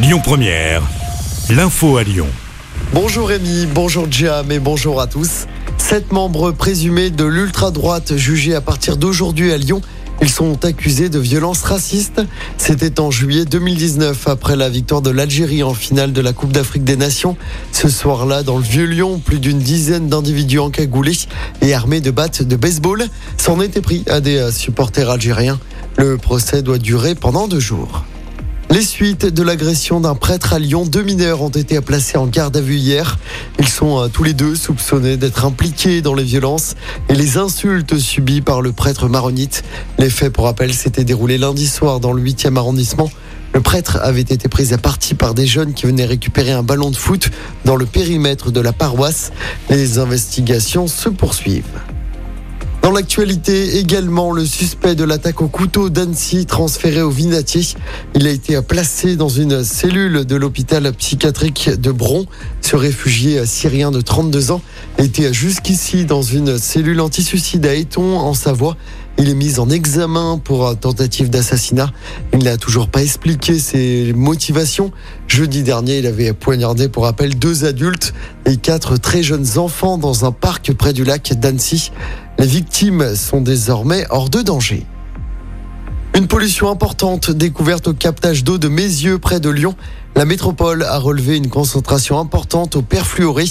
Lyon Première, l'info à Lyon. Bonjour Rémi, bonjour Jam et bonjour à tous. Sept membres présumés de l'ultra-droite jugés à partir d'aujourd'hui à Lyon. Ils sont accusés de violences racistes. C'était en juillet 2019, après la victoire de l'Algérie en finale de la Coupe d'Afrique des Nations. Ce soir-là, dans le Vieux-Lyon, plus d'une dizaine d'individus encagoulés et armés de battes de baseball s'en étaient pris à des supporters algériens. Le procès doit durer pendant deux jours. Les suites de l'agression d'un prêtre à Lyon, deux mineurs ont été placés en garde à vue hier. Ils sont euh, tous les deux soupçonnés d'être impliqués dans les violences et les insultes subies par le prêtre maronite. Les faits, pour rappel, s'étaient déroulés lundi soir dans le 8e arrondissement. Le prêtre avait été pris à partie par des jeunes qui venaient récupérer un ballon de foot dans le périmètre de la paroisse. Les investigations se poursuivent. Dans l'actualité également, le suspect de l'attaque au couteau d'Annecy transféré au Vinatier. Il a été placé dans une cellule de l'hôpital psychiatrique de Bron. Ce réfugié syrien de 32 ans était jusqu'ici dans une cellule anti-suicide à Eton en Savoie? Il est mis en examen pour tentative d'assassinat. Il n'a toujours pas expliqué ses motivations. Jeudi dernier, il avait poignardé pour rappel deux adultes et quatre très jeunes enfants dans un parc près du lac d'Annecy. Les victimes sont désormais hors de danger. Une pollution importante découverte au captage d'eau de Mézieux près de Lyon. La métropole a relevé une concentration importante au perfluoré,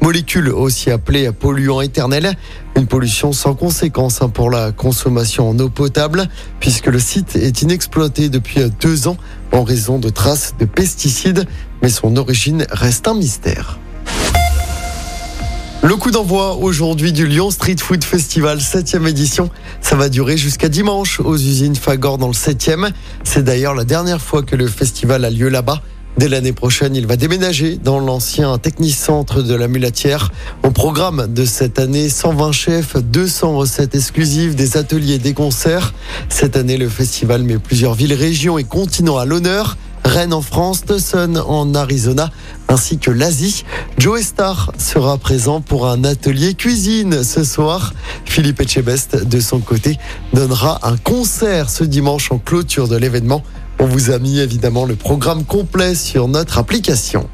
molécule aussi appelée polluant éternel. Une pollution sans conséquence hein, pour la consommation en eau potable, puisque le site est inexploité depuis deux ans en raison de traces de pesticides, mais son origine reste un mystère. Le coup d'envoi aujourd'hui du Lyon Street Food Festival 7e édition. Ça va durer jusqu'à dimanche aux usines Fagor dans le 7e. C'est d'ailleurs la dernière fois que le festival a lieu là-bas. Dès l'année prochaine, il va déménager dans l'ancien technicentre de la Mulatière. Au programme de cette année, 120 chefs, 200 recettes exclusives, des ateliers, des concerts. Cette année, le festival met plusieurs villes, régions et continents à l'honneur. Rennes en France, Tucson en Arizona, ainsi que l'Asie. Joe Star sera présent pour un atelier cuisine ce soir. Philippe Etchebest, de son côté, donnera un concert ce dimanche en clôture de l'événement. On vous a mis évidemment le programme complet sur notre application.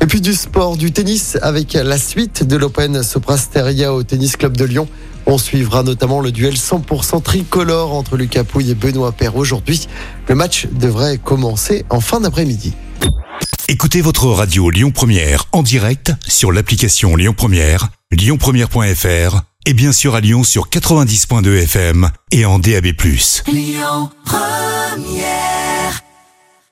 Et puis du sport, du tennis avec la suite de l'Open Soprasteria au Tennis Club de Lyon. On suivra notamment le duel 100% tricolore entre Lucas Pouille et Benoît Paire aujourd'hui. Le match devrait commencer en fin d'après-midi. Écoutez votre radio Lyon Première en direct sur l'application Lyon Première, lyonpremière.fr et bien sûr à Lyon sur 90.2 FM et en DAB+. Lyon Première